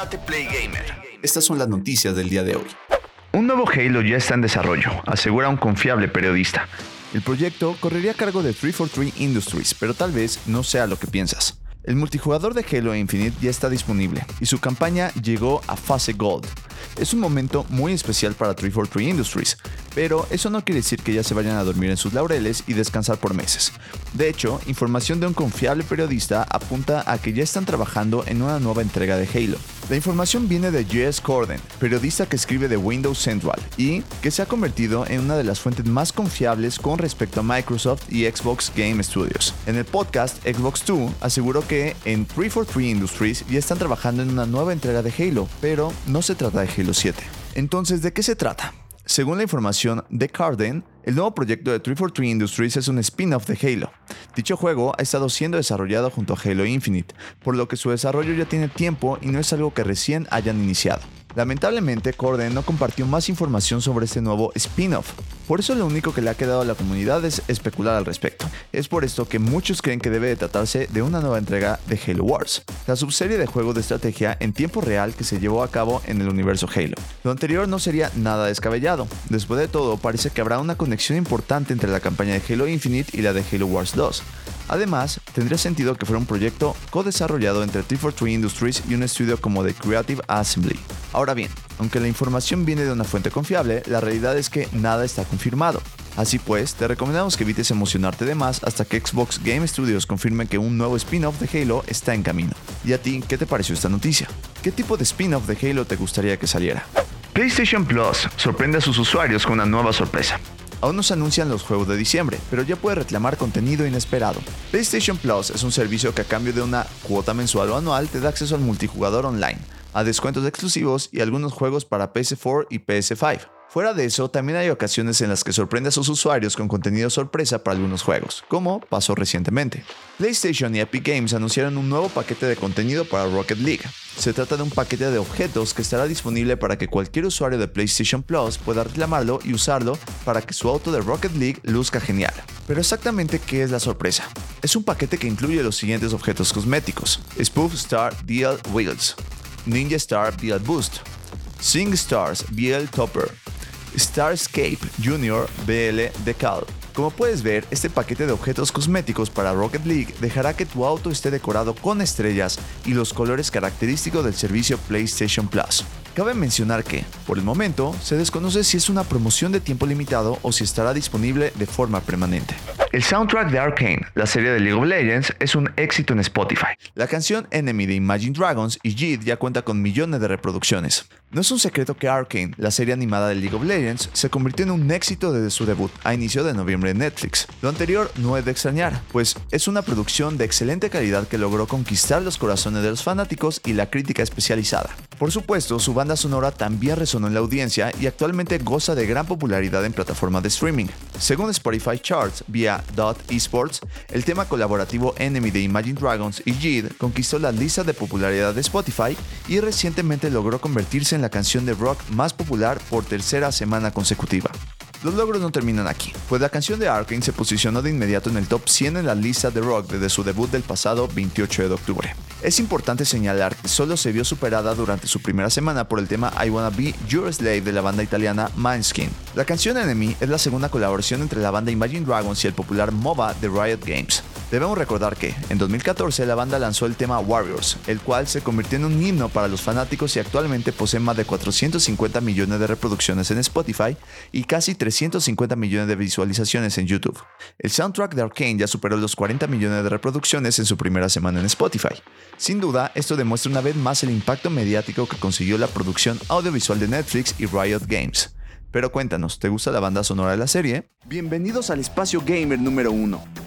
Date Play Gamer. Estas son las noticias del día de hoy. Un nuevo Halo ya está en desarrollo, asegura un confiable periodista. El proyecto correría a cargo de 343 Industries, pero tal vez no sea lo que piensas. El multijugador de Halo Infinite ya está disponible y su campaña llegó a fase Gold. Es un momento muy especial para 343 Industries, pero eso no quiere decir que ya se vayan a dormir en sus laureles y descansar por meses. De hecho, información de un confiable periodista apunta a que ya están trabajando en una nueva entrega de Halo. La información viene de Jess Corden, periodista que escribe de Windows Central y que se ha convertido en una de las fuentes más confiables con respecto a Microsoft y Xbox Game Studios. En el podcast Xbox 2 aseguró que en 343 Industries ya están trabajando en una nueva entrega de Halo, pero no se trata de Halo 7. Entonces, ¿de qué se trata? Según la información de Carden, el nuevo proyecto de 343 Industries es un spin-off de Halo. Dicho juego ha estado siendo desarrollado junto a Halo Infinite, por lo que su desarrollo ya tiene tiempo y no es algo que recién hayan iniciado. Lamentablemente, Corden no compartió más información sobre este nuevo spin-off, por eso lo único que le ha quedado a la comunidad es especular al respecto. Es por esto que muchos creen que debe de tratarse de una nueva entrega de Halo Wars, la subserie de juegos de estrategia en tiempo real que se llevó a cabo en el universo Halo. Lo anterior no sería nada descabellado, después de todo parece que habrá una conexión importante entre la campaña de Halo Infinite y la de Halo Wars 2, Además, tendría sentido que fuera un proyecto co-desarrollado entre 343 Industries y un estudio como The Creative Assembly. Ahora bien, aunque la información viene de una fuente confiable, la realidad es que nada está confirmado. Así pues, te recomendamos que evites emocionarte de más hasta que Xbox Game Studios confirme que un nuevo spin-off de Halo está en camino. ¿Y a ti qué te pareció esta noticia? ¿Qué tipo de spin-off de Halo te gustaría que saliera? PlayStation Plus sorprende a sus usuarios con una nueva sorpresa. Aún no se anuncian los juegos de diciembre, pero ya puede reclamar contenido inesperado. PlayStation Plus es un servicio que a cambio de una cuota mensual o anual te da acceso al multijugador online, a descuentos exclusivos y algunos juegos para PS4 y PS5. Fuera de eso, también hay ocasiones en las que sorprende a sus usuarios con contenido sorpresa para algunos juegos, como pasó recientemente. PlayStation y Epic Games anunciaron un nuevo paquete de contenido para Rocket League. Se trata de un paquete de objetos que estará disponible para que cualquier usuario de PlayStation Plus pueda reclamarlo y usarlo para que su auto de Rocket League luzca genial. Pero exactamente qué es la sorpresa? Es un paquete que incluye los siguientes objetos cosméticos. Spoof Star DL Wheels, Ninja Star BL Boost, Sing Stars BL Topper, Starscape Junior BL Decal. Como puedes ver, este paquete de objetos cosméticos para Rocket League dejará que tu auto esté decorado con estrellas y los colores característicos del servicio PlayStation Plus. Cabe mencionar que, por el momento, se desconoce si es una promoción de tiempo limitado o si estará disponible de forma permanente. El soundtrack de Arkane, la serie de League of Legends, es un éxito en Spotify. La canción Enemy de Imagine Dragons y Jid ya cuenta con millones de reproducciones. No es un secreto que Arkane, la serie animada de League of Legends, se convirtió en un éxito desde su debut a inicio de noviembre en Netflix. Lo anterior no es de extrañar, pues es una producción de excelente calidad que logró conquistar los corazones de los fanáticos y la crítica especializada. Por supuesto, su banda sonora también resonó en la audiencia y actualmente goza de gran popularidad en plataformas de streaming. Según Spotify Charts vía Dot Esports, el tema colaborativo Enemy de Imagine Dragons y Jid conquistó la lista de popularidad de Spotify y recientemente logró convertirse en la canción de rock más popular por tercera semana consecutiva. Los logros no terminan aquí, pues la canción de Arkane se posicionó de inmediato en el top 100 en la lista de rock desde su debut del pasado 28 de octubre. Es importante señalar que solo se vio superada durante su primera semana por el tema I Wanna Be Your Slave de la banda italiana Mindskin. La canción Enemy es la segunda colaboración entre la banda Imagine Dragons y el popular MOBA de Riot Games. Debemos recordar que, en 2014, la banda lanzó el tema Warriors, el cual se convirtió en un himno para los fanáticos y actualmente posee más de 450 millones de reproducciones en Spotify y casi 350 millones de visualizaciones en YouTube. El soundtrack de Arkane ya superó los 40 millones de reproducciones en su primera semana en Spotify. Sin duda, esto demuestra una vez más el impacto mediático que consiguió la producción audiovisual de Netflix y Riot Games. Pero cuéntanos, ¿te gusta la banda sonora de la serie? Bienvenidos al Espacio Gamer número 1,